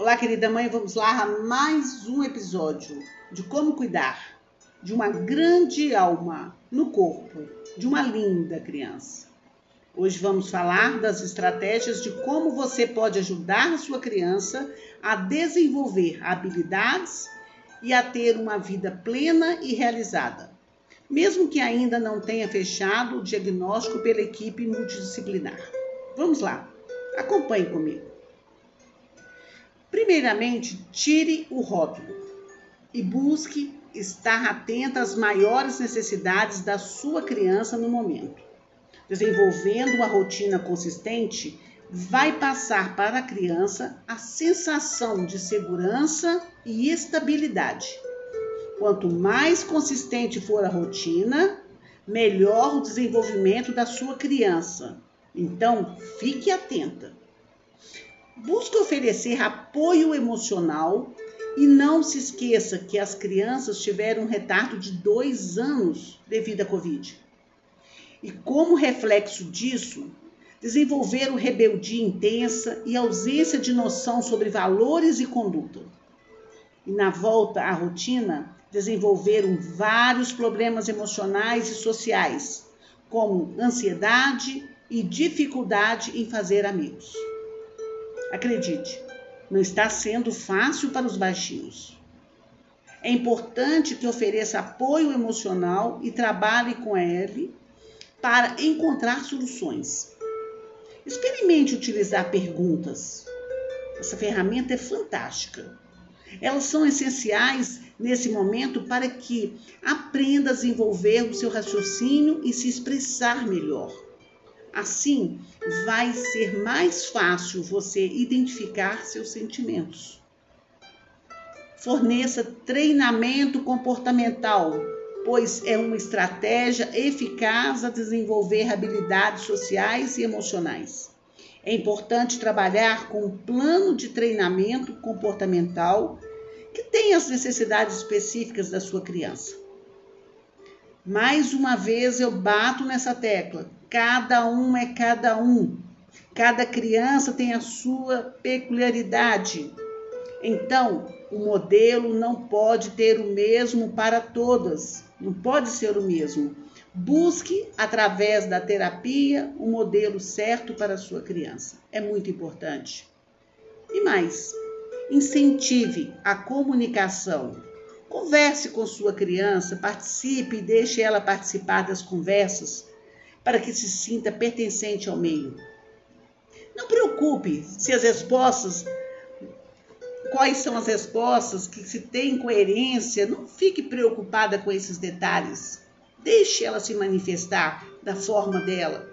Olá, querida mãe, vamos lá a mais um episódio de como cuidar de uma grande alma no corpo de uma linda criança. Hoje vamos falar das estratégias de como você pode ajudar a sua criança a desenvolver habilidades e a ter uma vida plena e realizada, mesmo que ainda não tenha fechado o diagnóstico pela equipe multidisciplinar. Vamos lá, acompanhe comigo. Primeiramente, tire o rótulo e busque estar atenta às maiores necessidades da sua criança no momento. Desenvolvendo uma rotina consistente, vai passar para a criança a sensação de segurança e estabilidade. Quanto mais consistente for a rotina, melhor o desenvolvimento da sua criança. Então, fique atenta. Busque oferecer apoio emocional e não se esqueça que as crianças tiveram um retardo de dois anos devido à Covid. E como reflexo disso, desenvolveram rebeldia intensa e ausência de noção sobre valores e conduta. E na volta à rotina, desenvolveram vários problemas emocionais e sociais, como ansiedade e dificuldade em fazer amigos. Acredite, não está sendo fácil para os baixinhos. É importante que ofereça apoio emocional e trabalhe com ele para encontrar soluções. Experimente utilizar perguntas. Essa ferramenta é fantástica. Elas são essenciais nesse momento para que aprenda a desenvolver o seu raciocínio e se expressar melhor. Assim, vai ser mais fácil você identificar seus sentimentos. Forneça treinamento comportamental, pois é uma estratégia eficaz a desenvolver habilidades sociais e emocionais. É importante trabalhar com um plano de treinamento comportamental que tenha as necessidades específicas da sua criança. Mais uma vez eu bato nessa tecla. Cada um é cada um. Cada criança tem a sua peculiaridade. Então, o modelo não pode ter o mesmo para todas. Não pode ser o mesmo. Busque, através da terapia, o um modelo certo para a sua criança. É muito importante. E mais, incentive a comunicação Converse com sua criança, participe e deixe ela participar das conversas para que se sinta pertencente ao meio. Não preocupe se as respostas, quais são as respostas, que se tem coerência, não fique preocupada com esses detalhes. Deixe ela se manifestar da forma dela.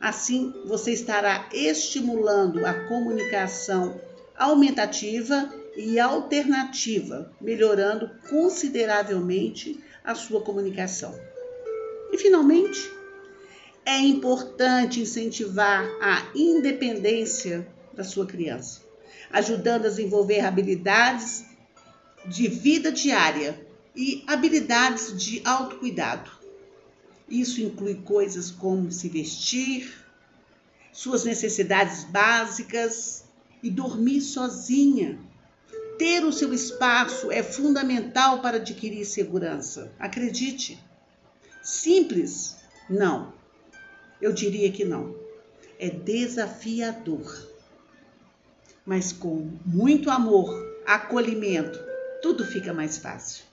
Assim, você estará estimulando a comunicação aumentativa e alternativa, melhorando consideravelmente a sua comunicação. E, finalmente, é importante incentivar a independência da sua criança, ajudando a desenvolver habilidades de vida diária e habilidades de autocuidado. Isso inclui coisas como se vestir, suas necessidades básicas e dormir sozinha ter o seu espaço é fundamental para adquirir segurança. Acredite. Simples? Não. Eu diria que não. É desafiador. Mas com muito amor, acolhimento, tudo fica mais fácil.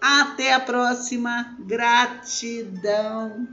Até a próxima. Gratidão.